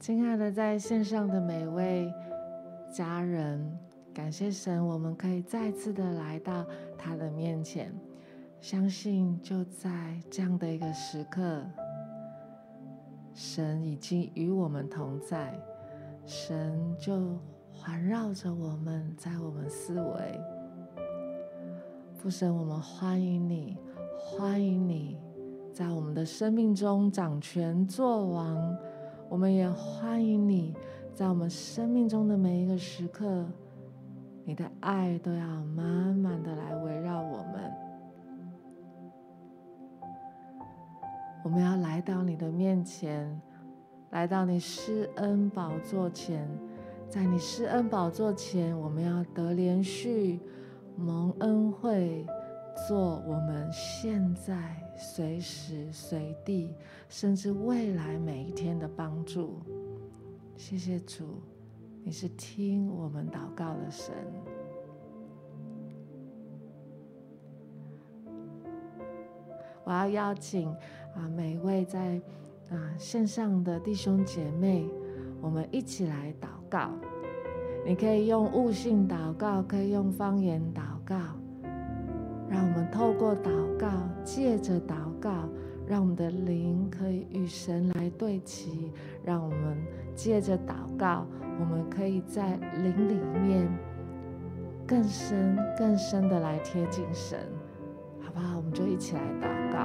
亲爱的，在线上的每位家人，感谢神，我们可以再次的来到他的面前。相信就在这样的一个时刻，神已经与我们同在，神就环绕着我们，在我们四围。父神，我们欢迎你，欢迎你在我们的生命中掌权作王。我们也欢迎你，在我们生命中的每一个时刻，你的爱都要满满的来围绕我们。我们要来到你的面前，来到你施恩宝座前，在你施恩宝座前，我们要得连续蒙恩惠，做我们现在。随时随地，甚至未来每一天的帮助。谢谢主，你是听我们祷告的神。我要邀请啊，每一位在啊线上的弟兄姐妹，我们一起来祷告。你可以用悟性祷告，可以用方言祷告。我们透过祷告，借着祷告，让我们的灵可以与神来对齐。让我们借着祷告，我们可以在灵里面更深、更深的来贴近神，好不好？我们就一起来祷告。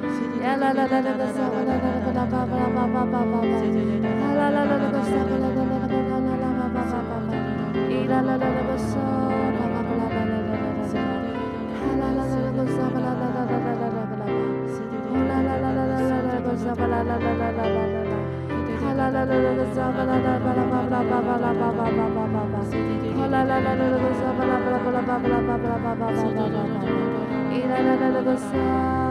Ira la la la la la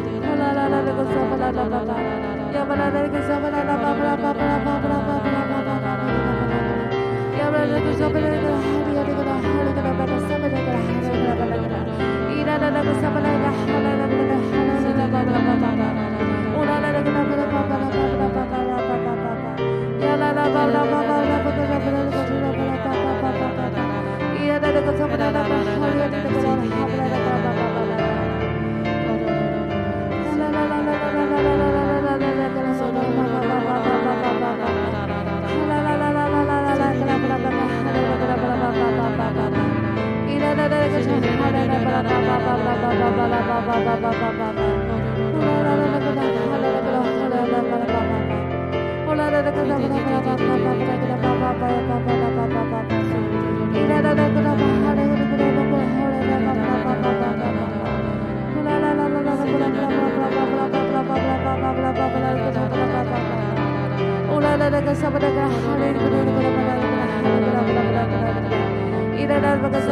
Yeah, Bye. Hallelujah.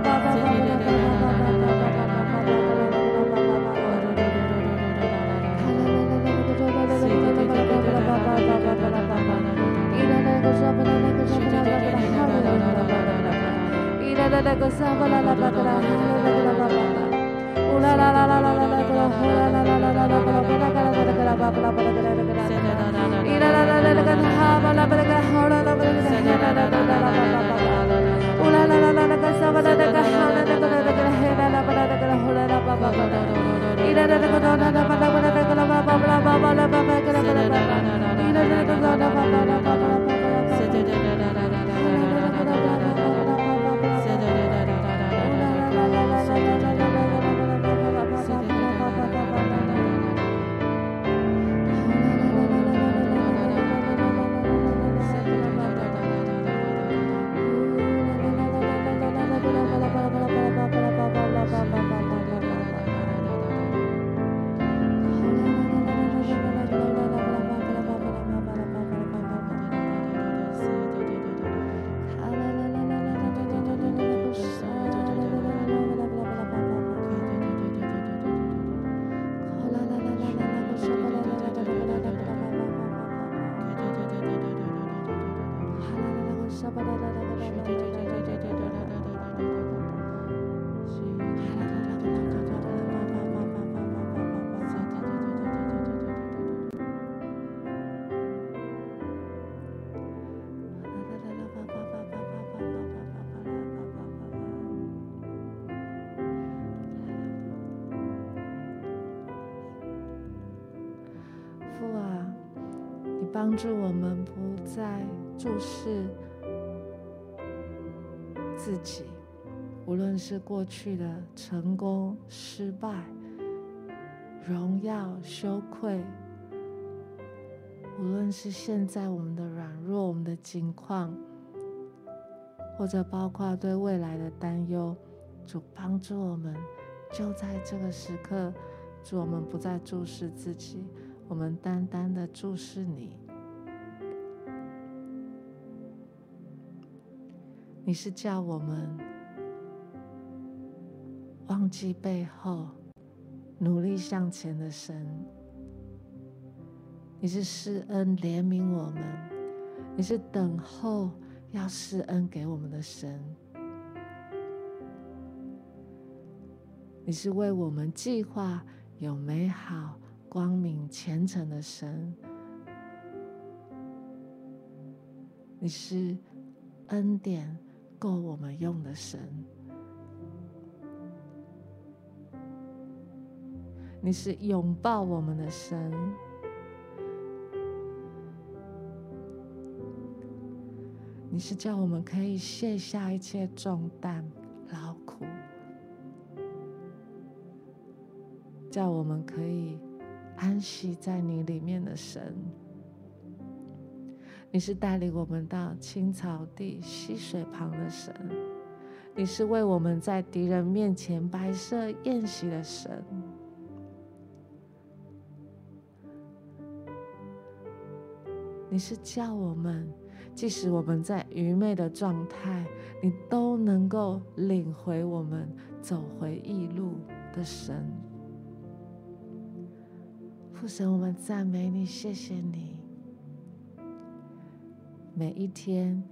da da da da da 帮助我们不再注视自己，无论是过去的成功、失败、荣耀、羞愧，无论是现在我们的软弱、我们的境况，或者包括对未来的担忧，主帮助我们，就在这个时刻，主我们不再注视自己，我们单单的注视你。你是叫我们忘记背后，努力向前的神。你是施恩怜悯我们，你是等候要施恩给我们的神。你是为我们计划有美好、光明、虔诚的神。你是恩典。够我们用的神，你是拥抱我们的神，你是叫我们可以卸下一切重担、劳苦，叫我们可以安息在你里面的神。你是带领我们到青草地、溪水旁的神，你是为我们在敌人面前摆设宴席的神。你是叫我们，即使我们在愚昧的状态，你都能够领回我们走回义路的神。父神，我们赞美你，谢谢你。每一天，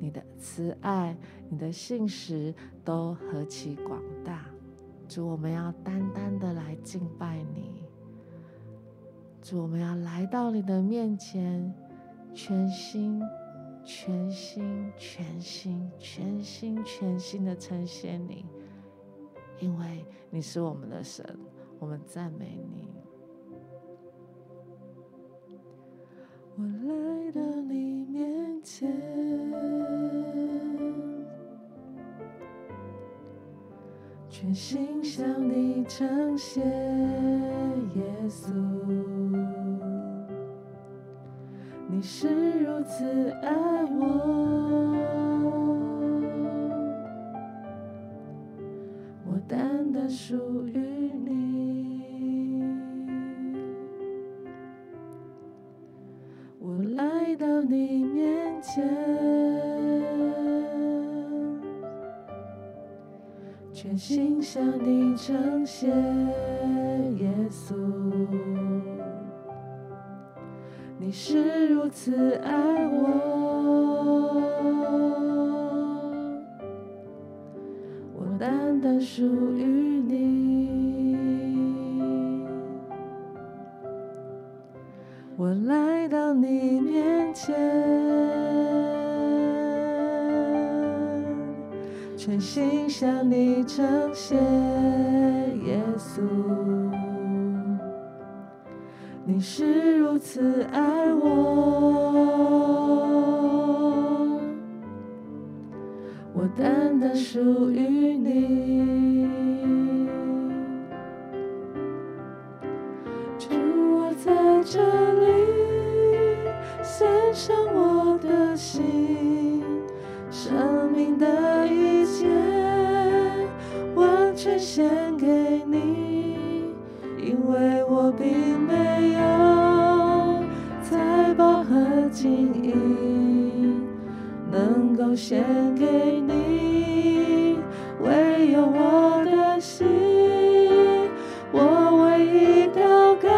你的慈爱、你的信实都何其广大。主，我们要单单的来敬拜你。主，我们要来到你的面前，全心、全心、全心、全心、全心的称谢你，因为你是我们的神，我们赞美你。我来到你面前，全心向你称谢，耶稣，你是如此爱我，我单单属于心向你称谢，耶稣，你是如此爱我，我单单属于你，我来到你面前，全心向你称谢，耶稣，你是如此爱我，我单单属于你，和金银，能够献给你，唯有我的心。我唯一祷告，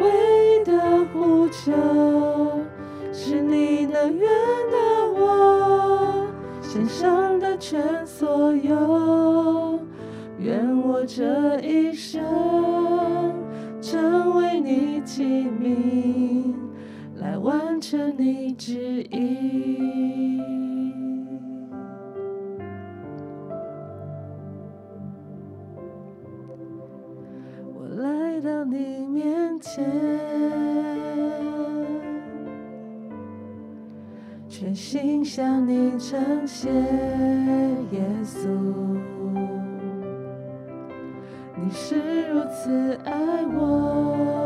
唯一的呼求是你能悦纳我献上的全所有，愿我这一生成为你器皿，来完成你旨意。我来到你面前。全心向你称谢，耶稣，你是如此爱我，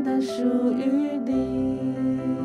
我单单属于你。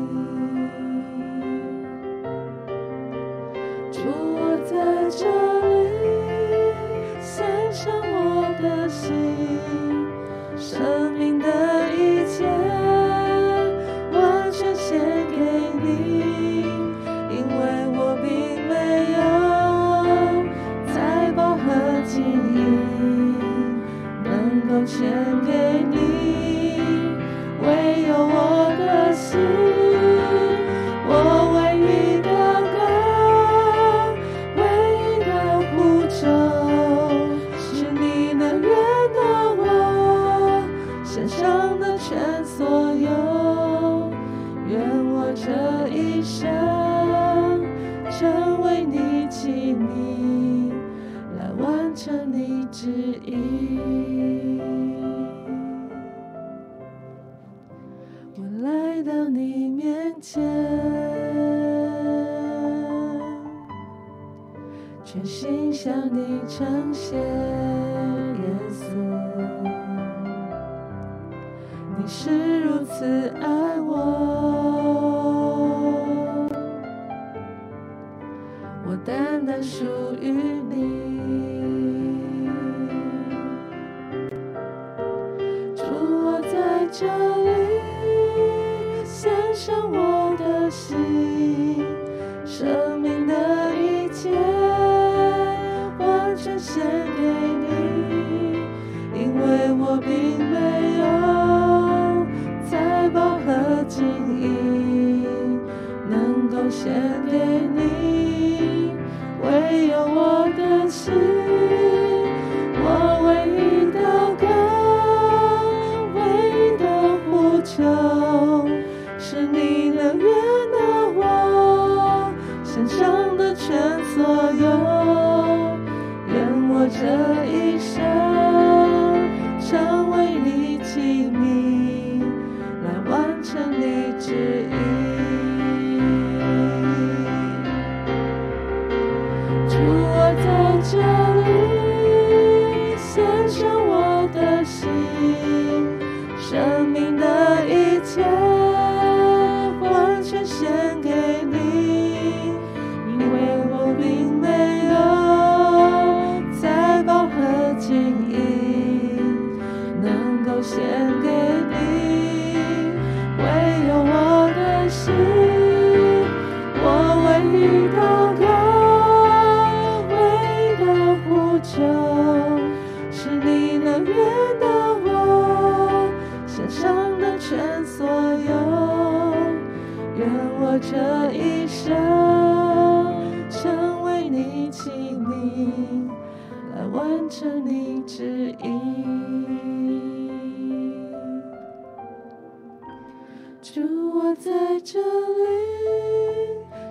这里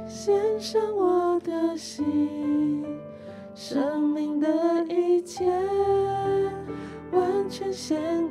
献上我的心，生命的一切完全献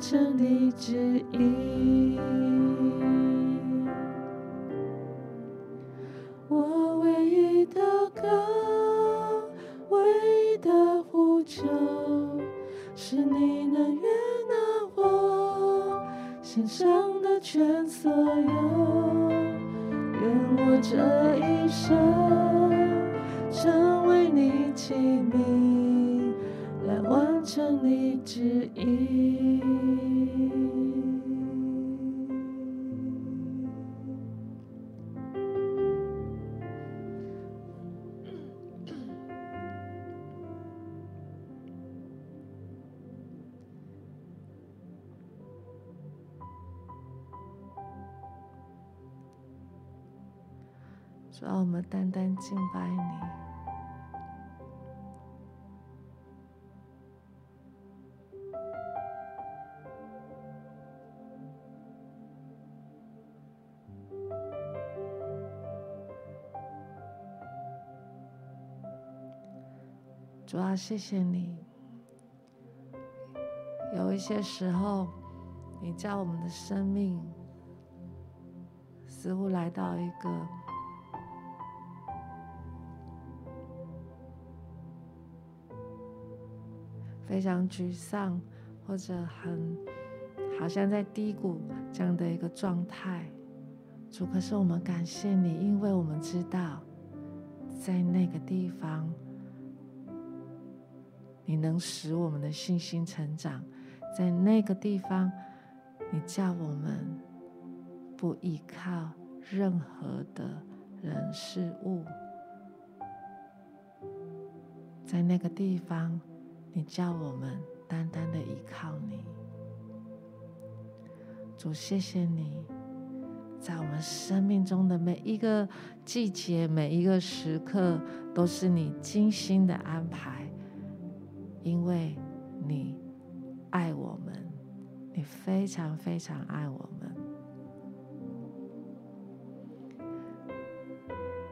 成你旨意。我唯一的歌，唯一的呼求。是你能悦纳我献上的全所有，愿我这一生成为你器皿，来完成你旨意。让我们单单敬拜你，主要谢谢你。有一些时候，你叫我们的生命似乎来到一个。非常沮丧，或者很好像在低谷这样的一个状态，主，可是我们感谢你，因为我们知道，在那个地方，你能使我们的信心成长，在那个地方，你叫我们不依靠任何的人事物，在那个地方。你叫我们单单的依靠你，主，谢谢你，在我们生命中的每一个季节、每一个时刻，都是你精心的安排，因为你爱我们，你非常非常爱我们。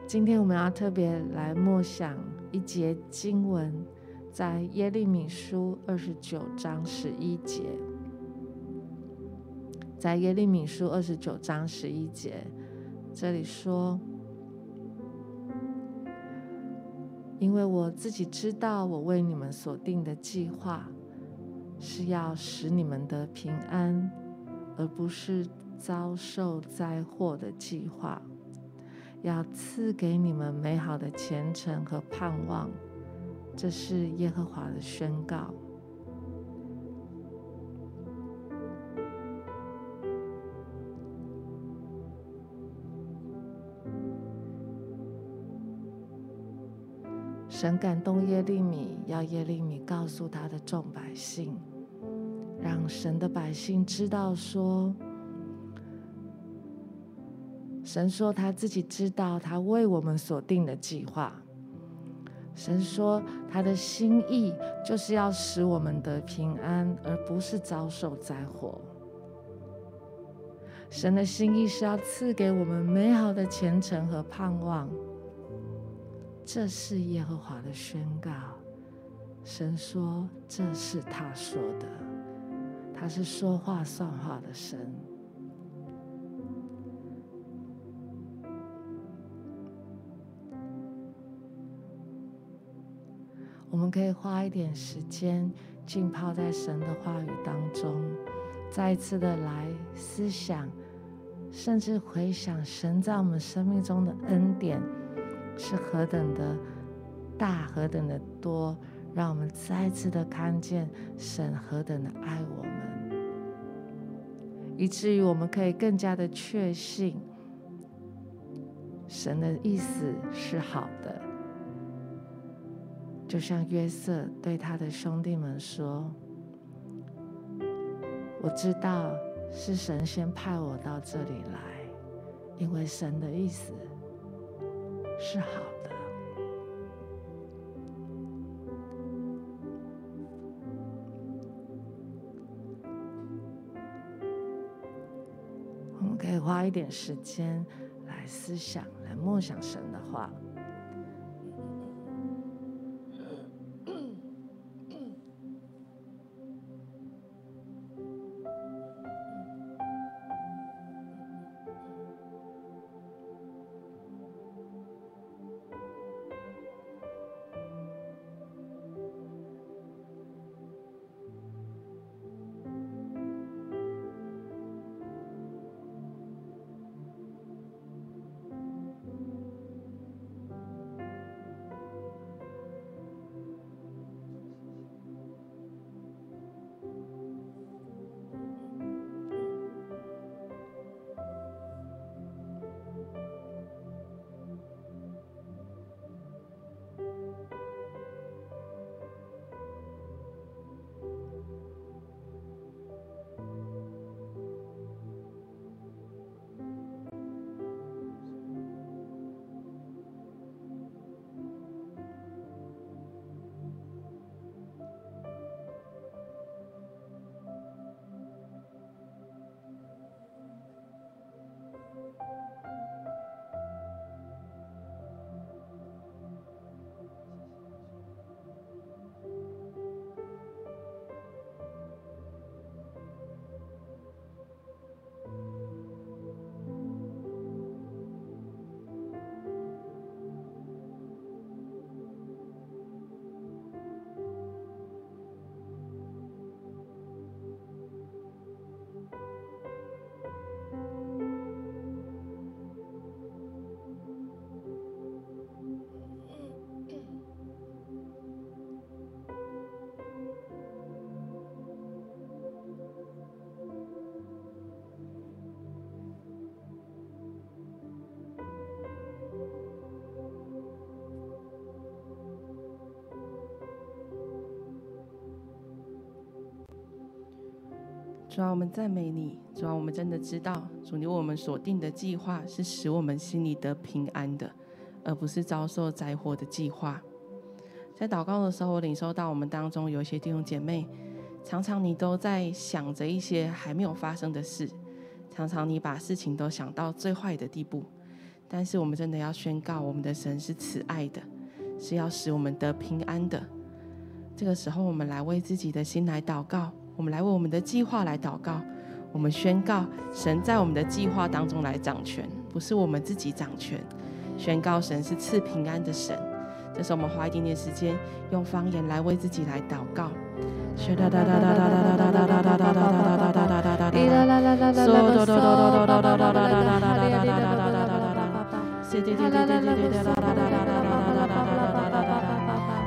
今天我们要特别来默想一节经文。在耶利米书二十九章十一节，在耶利米书二十九章十一节，这里说：“因为我自己知道，我为你们所定的计划，是要使你们的平安，而不是遭受灾祸的计划，要赐给你们美好的前程和盼望。”这是耶和华的宣告。神感动耶利米，要耶利米告诉他的众百姓，让神的百姓知道说，神说他自己知道他为我们所定的计划。神说，他的心意就是要使我们得平安，而不是遭受灾祸。神的心意是要赐给我们美好的前程和盼望。这是耶和华的宣告神说这是他说的他是说话算话的神。我们可以花一点时间浸泡在神的话语当中再一次的来思想甚至回想神在我们生命中的恩典是何等的大，何等的多，让我们再次的看见神何等的爱我们，以至于我们可以更加的确信神的意思是好的。就像约瑟对他的兄弟们说：“我知道是神先派我到这里来，因为神的意思是好的。”我们可以花一点时间来思想，来梦想神的话。主啊，我们赞美你。主啊，我们真的知道，主你为我们所定的计划是使我们心里得平安的，而不是遭受灾祸的计划。在祷告的时候，我领受到我们当中有一些弟兄姐妹，常常你都在想着一些还没有发生的事，常常你把事情都想到最坏的地步。但是我们真的要宣告，我们的神是慈爱的，是要使我们得平安的。这个时候，我们来为自己的心来祷告。我们来为我们的计划来祷告，我们宣告神在我们的计划当中来掌权，不是我们自己掌权。宣告神是赐平安的神。这时候我们花一点点时间，用方言来为自己来祷告。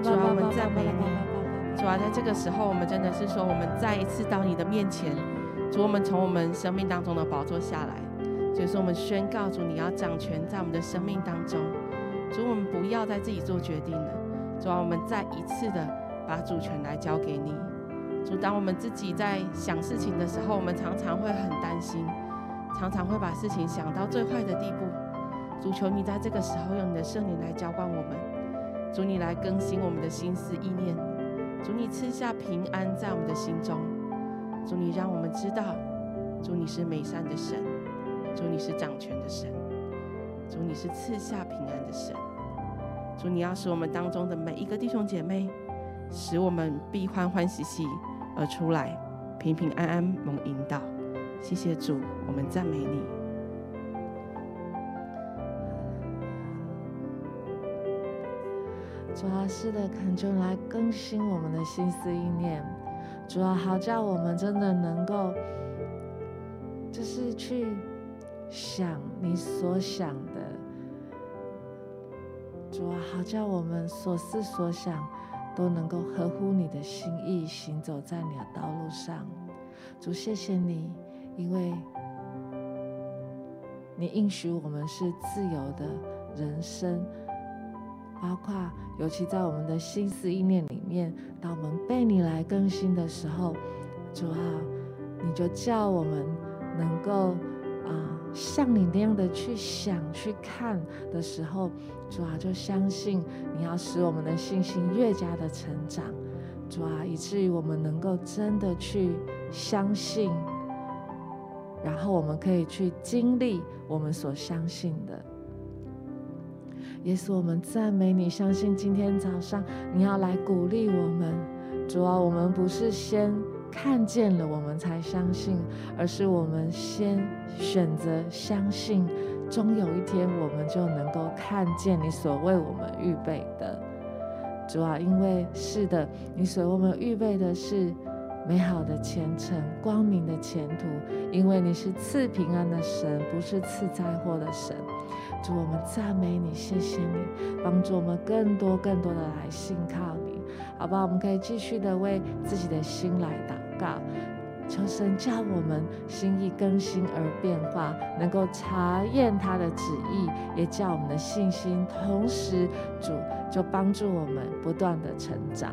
主啊，我们赞美你。主啊，在这个时候，我们真的是说，我们再一次到你的面前。主，我们从我们生命当中的宝座下来。所以说我们宣告主，你要掌权在我们的生命当中。主，我们不要再自己做决定了。主啊，我们再一次的把主权来交给你。主，当我们自己在想事情的时候，我们常常会很担心，常常会把事情想到最坏的地步。主，求你在这个时候用你的圣灵来浇灌我们。主，你来更新我们的心思意念。主，你赐下平安在我们的心中。主，你让我们知道，主你是美善的神，主你是掌权的神，主你是赐下平安的神。主，你要使我们当中的每一个弟兄姐妹，使我们必欢欢喜喜而出来，平平安安蒙引导。谢谢主，我们赞美你。主啊，是的，恳求来更新我们的心思意念。主啊，好叫我们真的能够，就是去想你所想的。主啊，好叫我们所思所想都能够合乎你的心意，行走在你的道路上。主，谢谢你，因为你应许我们是自由的人生。包括，尤其在我们的心思意念里面，当我们被你来更新的时候，主啊，你就叫我们能够、像你那样的去想、去看的时候，主啊，就相信你要使我们的信心越加的成长，主啊，以至于我们能够真的去相信，然后我们可以去经历我们所相信的。耶稣，我们赞美你，相信今天早上你要来鼓励我们。主啊，我们不是先看见了我们才相信，而是我们先选择相信，终有一天我们就能够看见你所为我们预备的。主啊，因为是的，你所为我们预备的是美好的前程、光明的前途，因为你是赐平安的神，不是赐灾祸的神。主，我们赞美你，谢谢你帮助我们更多更多的来信靠你，好吧？我们可以继续的为自己的心来祷告，求神叫我们心意更新而变化，能够查验他的旨意，也叫我们的信心，同时主就帮助我们不断的成长。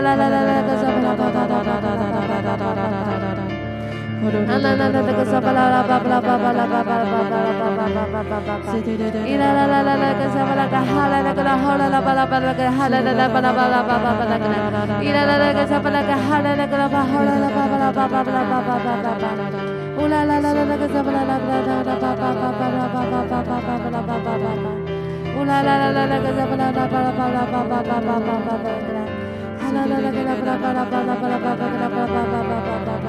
la la la la la la la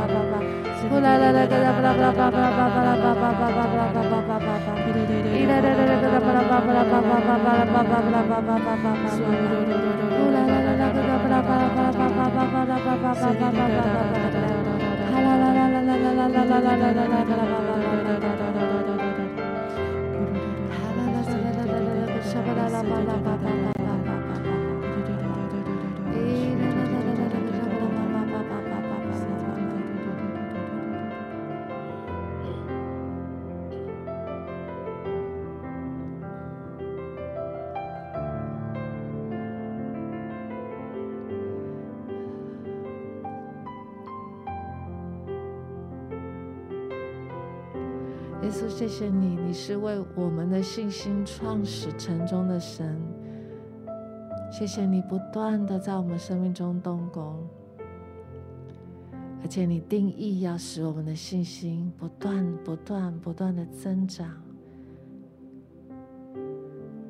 la Shabbat 谢谢你，你是为我们的信心创始成终的神。谢谢你不断的在我们生命中动工，而且你定义要使我们的信心不断、不断、不断的增长。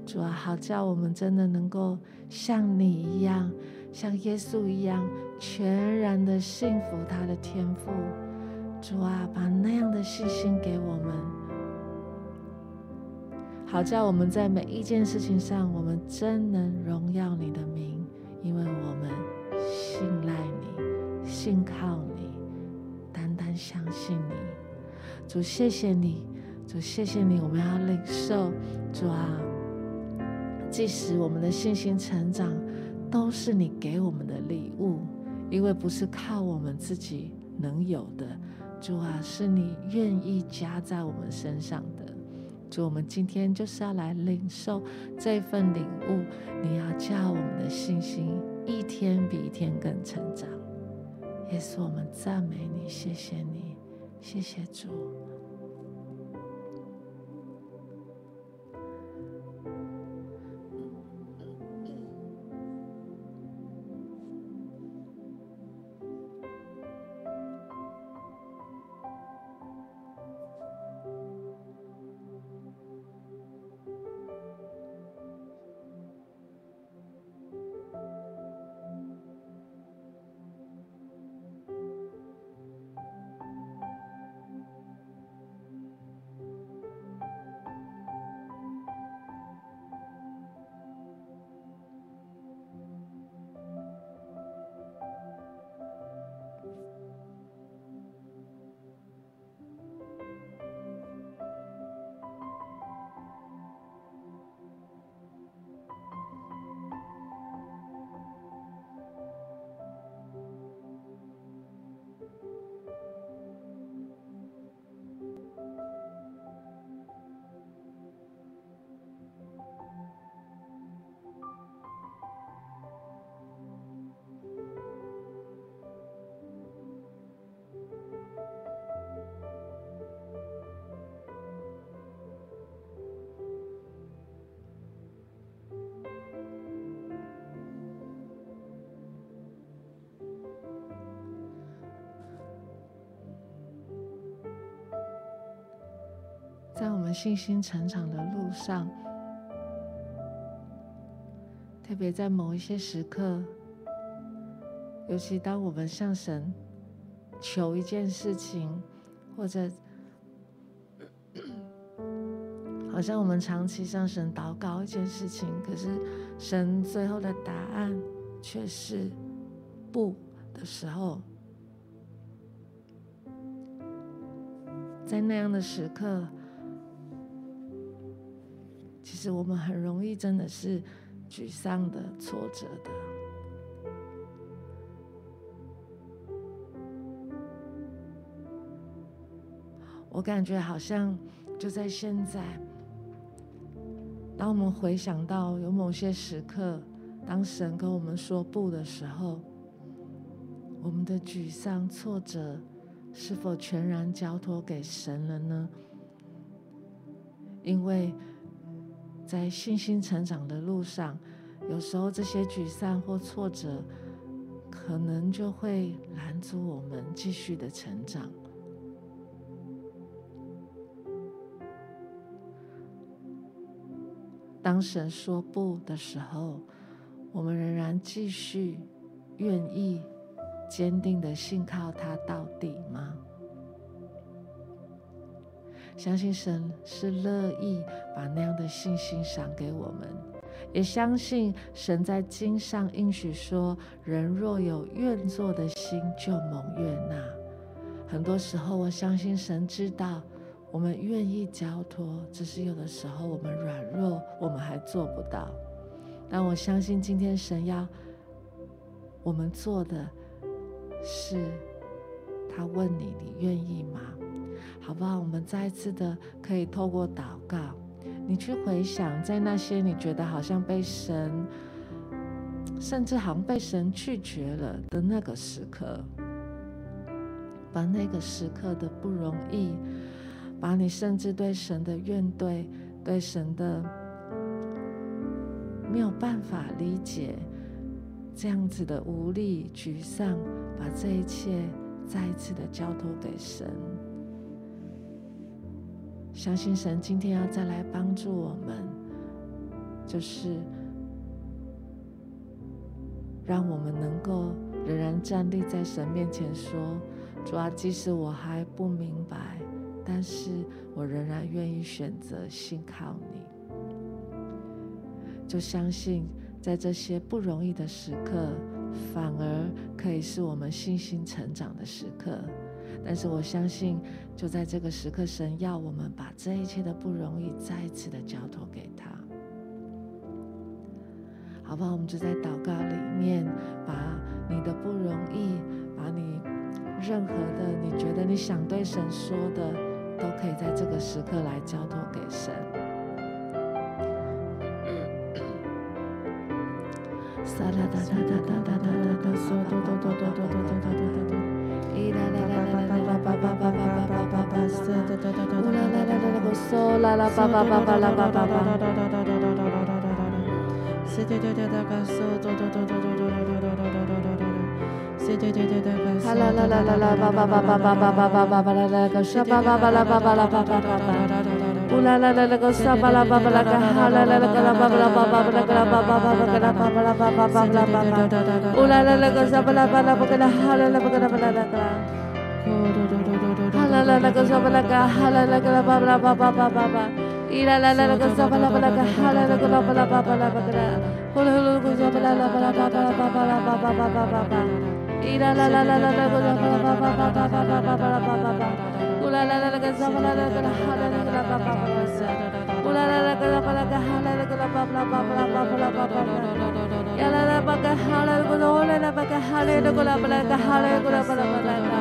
主啊，好叫我们真的能够像你一样，像耶稣一样，全然的信服他的天赋。主啊，把那样的信心给我们，好叫我们在每一件事情上，我们真能荣耀你的名，因为我们信赖你，信靠你，单单相信你。主，谢谢你，主，谢谢你，我们要领受。主啊，即使我们的信心成长，都是你给我们的礼物，因为不是靠我们自己能有的。主啊，是你愿意加在我们身上的。主，我们今天就是要来领受这份领悟。你要叫我们的信心一天比一天更成长。也是，我们赞美你，谢谢你，谢谢主。在我们信心成长的路上，特别在某一些时刻，尤其当我们向神求一件事情，或者好像我们长期向神祷告一件事情，可是神最后的答案却是不的时候，在那样的时刻。其实我们很容易真的是沮丧的、挫折的。我感觉好像就在现在，当我们回想到有某些时刻，当神跟我们说不的时候，我们的沮丧、挫折是否全然交托给神了呢？因为。在信心成长的路上，有时候这些沮丧或挫折，可能就会拦阻我们继续的成长。当神说不的时候，我们仍然继续愿意坚定的信靠他到底吗？相信神是乐意把那样的信心赏给我们，也相信神在经上应许说：“人若有愿做的心，就蒙悦纳。”很多时候，我相信神知道我们愿意交托，只是有的时候我们软弱，我们还做不到。但我相信今天神要我们做的是，他问你：“你愿意吗？”好不好？我们再一次的可以透过祷告，你去回想，在那些你觉得好像被神，甚至好像被神拒绝了的那个时刻，把那个时刻的不容易，把你甚至对神的怨怼、对神的没有办法理解这样子的无力、沮丧，把这一切再一次的交托给神。相信神今天要再来帮助我们，就是让我们能够仍然站立在神面前说：“主啊，即使我还不明白，但是我仍然愿意选择信靠你。”就相信在这些不容易的时刻，反而可以是我们信心成长的时刻。但是我相信，就在这个时刻，神要我们把这一切的不容易再次的交托给他，好不好？我们就在祷告里面，把你的不容易，把你任何的你觉得你想对神说的，都可以在这个时刻来交托给神。撒啦哒哒哒哒哒哒哒哒，嗦哆哆哆哆哆哆哆哆哆哆。咿啦啦啦啦啦啦叭叭叭叭叭叭叭叭，嗦哆哆哆哆，呜啦啦啦啦啦个嗦啦啦叭叭叭叭啦，啦啦啦啦啦啦啦啦啦。啦啦啦啦个沙巴拉巴巴拉个哈啦啦啦个啦巴巴拉巴巴巴拉个啦巴巴巴巴个啦巴巴拉巴巴巴拉巴巴，呜啦啦啦个沙巴拉巴拉巴个啦哈啦啦巴个啦巴拉啦啦，啦啦啦巴拉个哈啦啦啦巴巴拉巴巴巴巴巴，咿啦啦啦啦个 Hallelujah.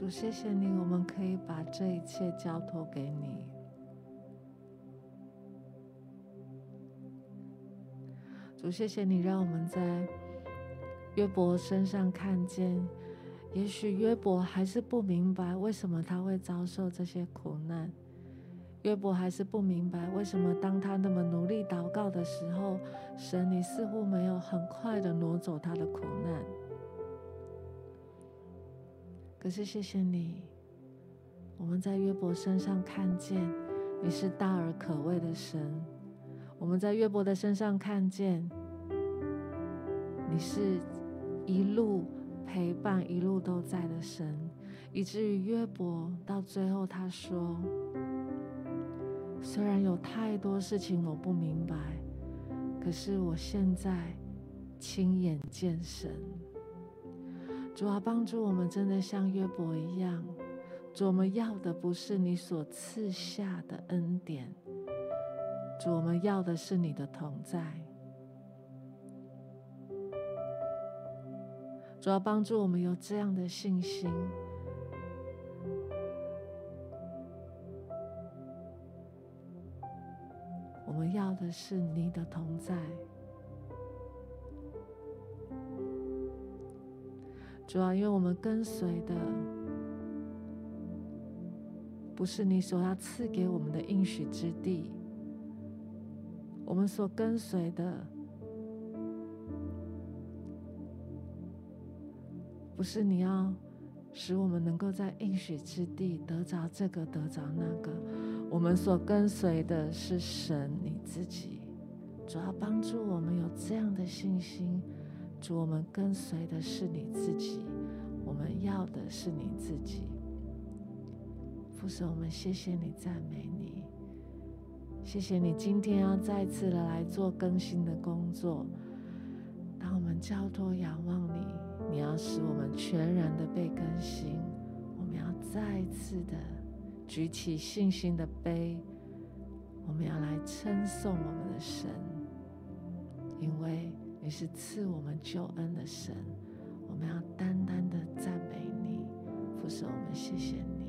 主，谢谢你，我们可以把这一切交托给你。主，谢谢你让我们在约伯身上看见，也许约伯还是不明白为什么他会遭受这些苦难。约伯还是不明白为什么当他那么努力祷告的时候，神你似乎没有很快的挪走他的苦难。可是谢谢你，我们在约伯身上看见你是大而可畏的神。我们在约伯的身上看见，你是一路陪伴、一路都在的神，以至于约伯到最后他说：“虽然有太多事情我不明白，可是我现在亲眼见神。”主啊，帮助我们真的像约伯一样，主，我们要的不是你所赐下的恩典。主，我们要的是你的同在。主要帮助我们有这样的信心。我们要的是你的同在。主要因为我们跟随的不是你所要赐给我们的应许之地。我们所跟随的，不是你要使我们能够在应许之地得着这个得着那个，我们所跟随的是神你自己。主要帮助我们有这样的信心，主，我们跟随的是你自己，我们要的是你自己。父神，我们谢谢你，赞美你。谢谢你今天要再次的来做更新的工作。当我们交托仰望你，你要使我们全然的被更新。我们要再次的举起信心的杯，我们要来称颂我们的神，因为你是赐我们救恩的神。我们要单单的赞美你，父神，我们谢谢你。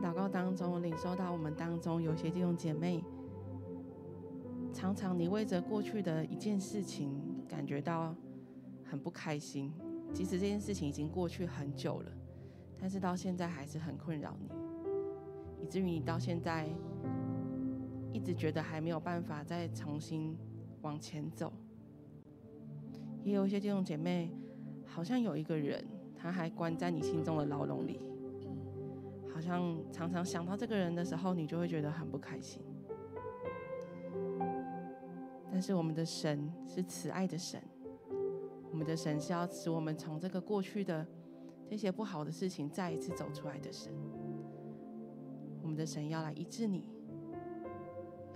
在祷告当中，领受到我们当中有些弟兄姐妹，常常你为着过去的一件事情感觉到很不开心，即使这件事情已经过去很久了，但是到现在还是很困扰你，以至于你到现在一直觉得还没有办法再重新往前走。也有一些弟兄姐妹，好像有一个人，他还关在你心中的牢笼里。好像常常想到这个人的时候，你就会觉得很不开心。但是我们的神是慈爱的神，我们的神是要使我们从这个过去的这些不好的事情再一次走出来的神。我们的神要来医治你，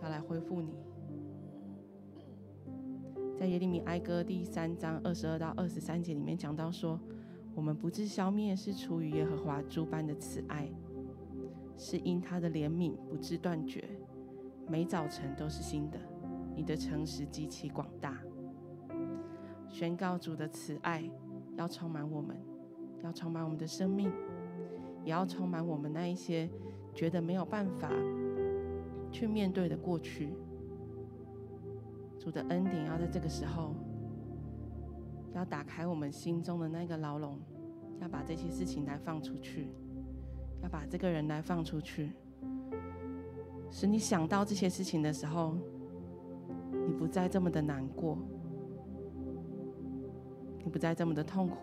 要来恢复你。在耶利米哀歌第三章二十二到二十三节里面讲到说，我们不致消灭，是出于耶和华诸般的慈爱。是因他的怜悯不致断绝，每早晨都是新的。你的诚实极其广大，宣告主的慈爱要充满我们，要充满我们的生命，也要充满我们那一些觉得没有办法去面对的过去。主的恩典要在这个时候，要打开我们心中的那个牢笼，要把这些事情来放出去。要把这个人来放出去，使你想到这些事情的时候，你不再这么的难过，你不再这么的痛苦，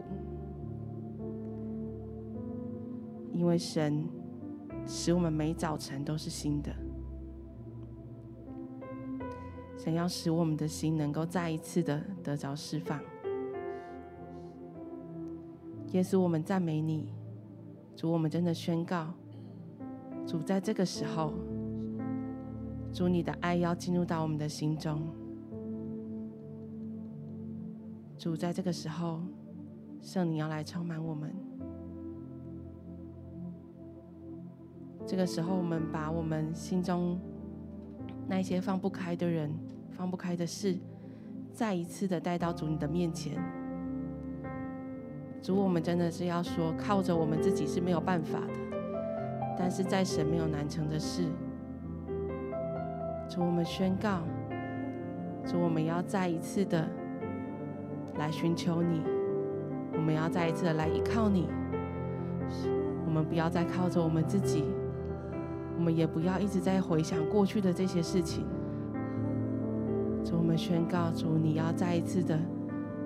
因为神使我们每早晨都是新的。想要使我们的心能够再一次的得着释放。耶稣，我们赞美你。主，我们真的宣告，主在这个时候，主你的爱要进入到我们的心中。主在这个时候，圣灵要来充满我们。这个时候，我们把我们心中那些放不开的人、放不开的事，再一次的带到主你的面前。主，我们真的是要说，靠着我们自己是没有办法的，但是在神没有难成的事。主，我们宣告，主，我们要再一次的来寻求你，我们要再一次的来依靠你，我们不要再靠着我们自己，我们也不要一直在回想过去的这些事情。主，我们宣告，主，你要再一次的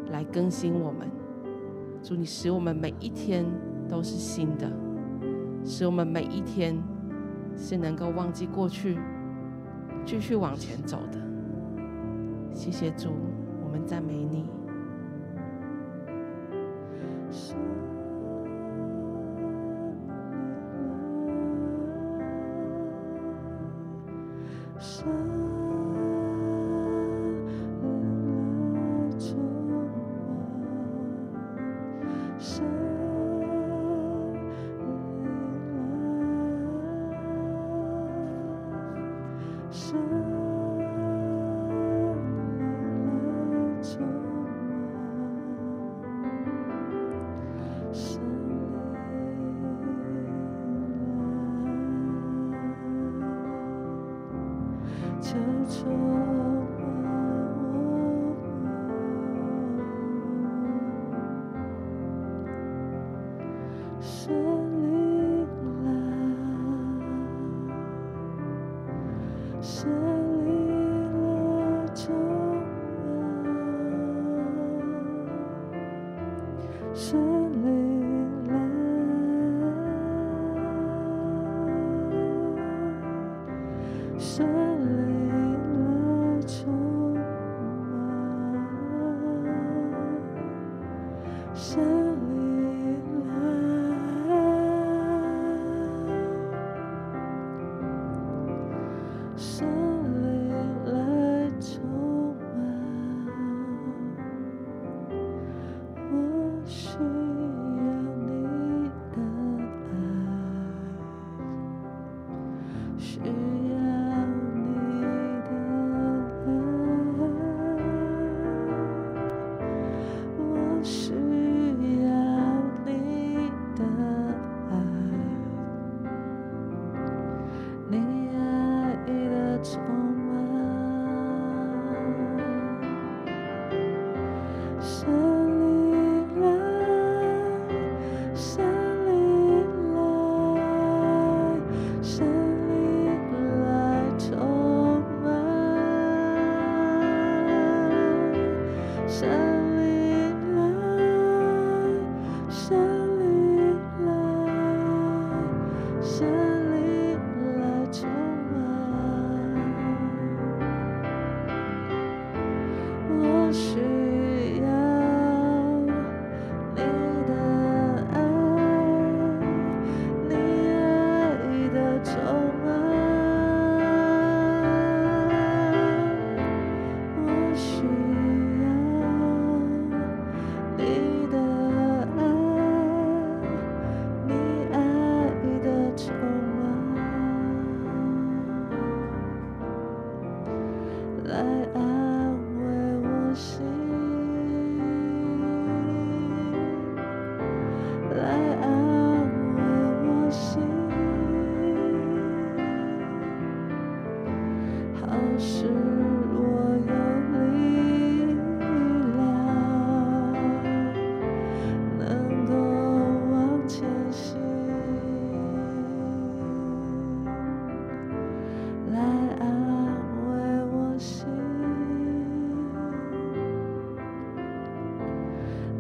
来更新我们。主，你使我们每一天都是新的，使我们每一天是能够忘记过去，继续往前走的。谢谢主，我们赞美你。是。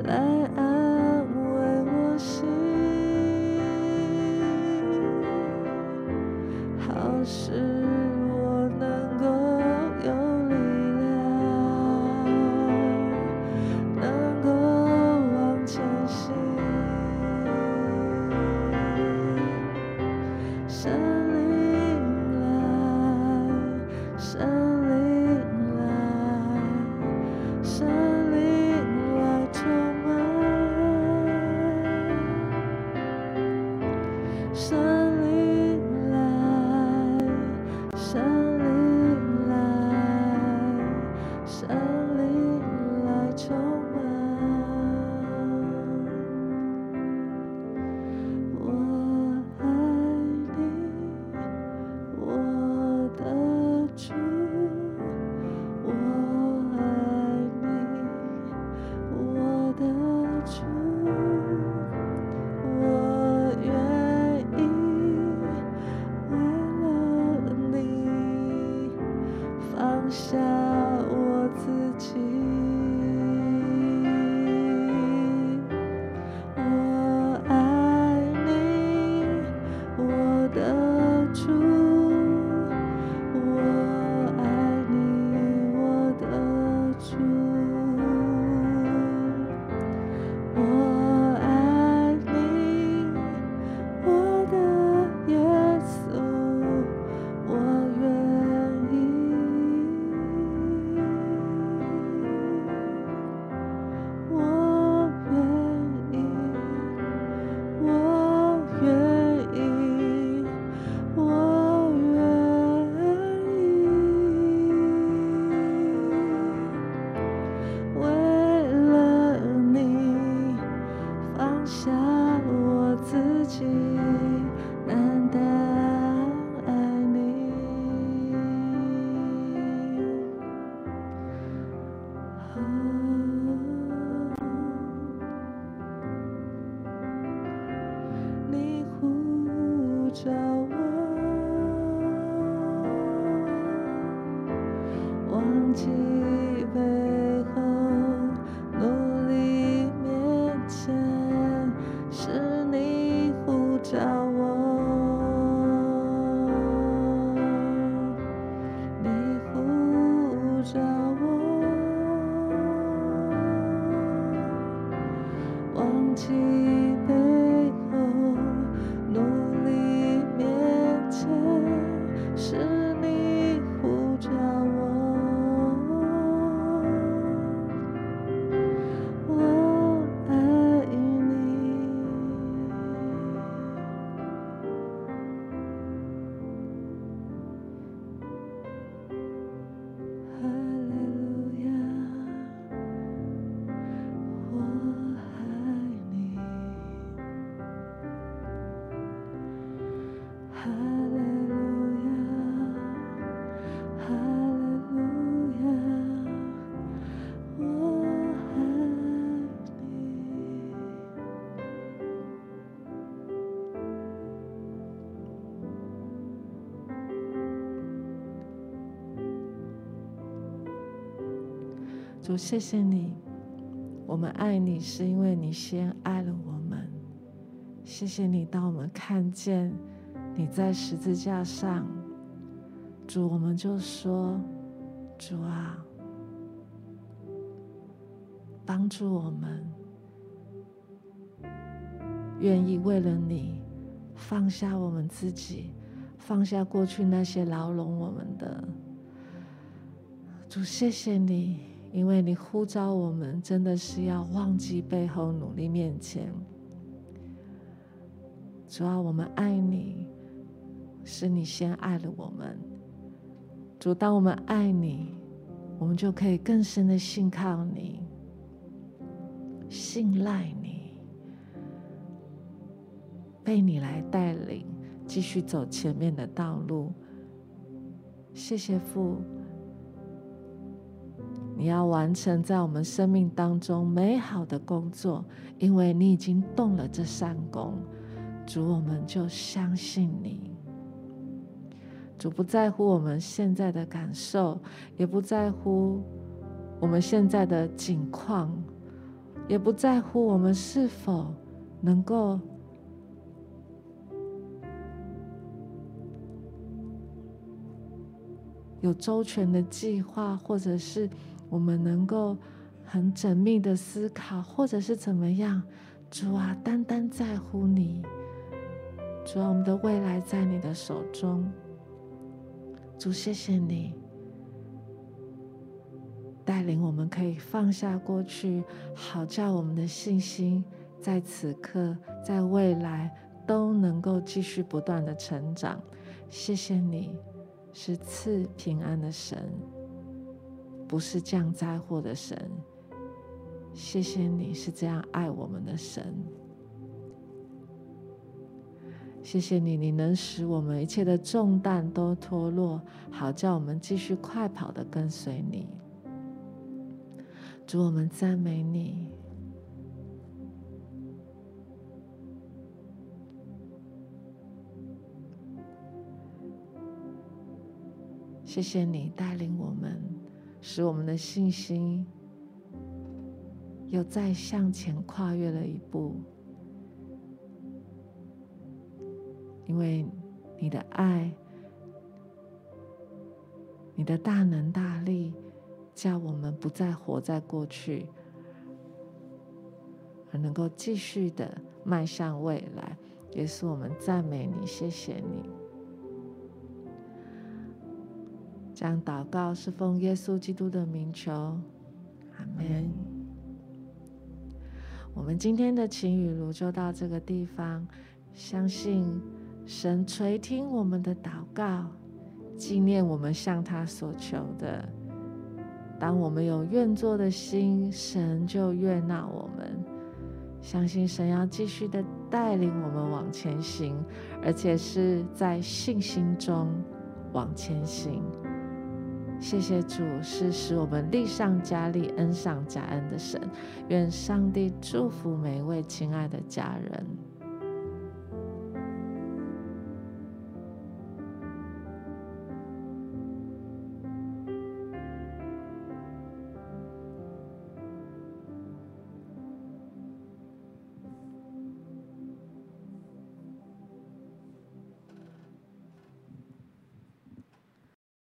是你主，谢谢你，我们爱你是因为你先爱了我们。谢谢你，当我们看见你在十字架上，主，我们就说，主啊，帮助我们，愿意为了你放下我们自己，放下过去那些牢笼我们的。主，谢谢你，因为你呼召我们，真的是要忘记背后，努力面前。主啊，我们爱你，是你先爱了我们。主，当我们爱你，我们就可以更深的信靠你，信赖你，被你来带领，继续走前面的道路。谢谢父。你要完成在我们生命当中美好的工作，因为你已经动了这善功。主，我们就相信你。主不在乎我们现在的感受，也不在乎我们现在的境况，也不在乎我们是否能够有周全的计划，或者是。我们能够很缜密的思考，或者是怎么样？主啊，单单在乎你。主啊，我们的未来在你的手中。主，谢谢你带领我们，可以放下过去，好叫我们的信心在此刻、在未来都能够继续不断的成长。谢谢你，是赐平安的神。不是降灾祸的神，谢谢你是这样爱我们的神。谢谢你，你能使我们一切的重担都脱落，好叫我们继续快跑的跟随你。主，我们赞美你。谢谢你带领我们。使我们的信心又再向前跨越了一步，因为你的爱、你的大能大力，叫我们不再活在过去，而能够继续的迈向未来。也是我们赞美你，谢谢你。这样祷告是奉耶稣基督的名求，阿门。我们今天的晴雨露就到这个地方，相信神垂听我们的祷告，纪念我们向他所求的。当我们有愿做的心，神就悦纳我们。相信神要继续的带领我们往前行，而且是在信心中往前行。谢谢主，是使我们力上加力、恩上加恩的神。愿上帝祝福每一位亲爱的家人。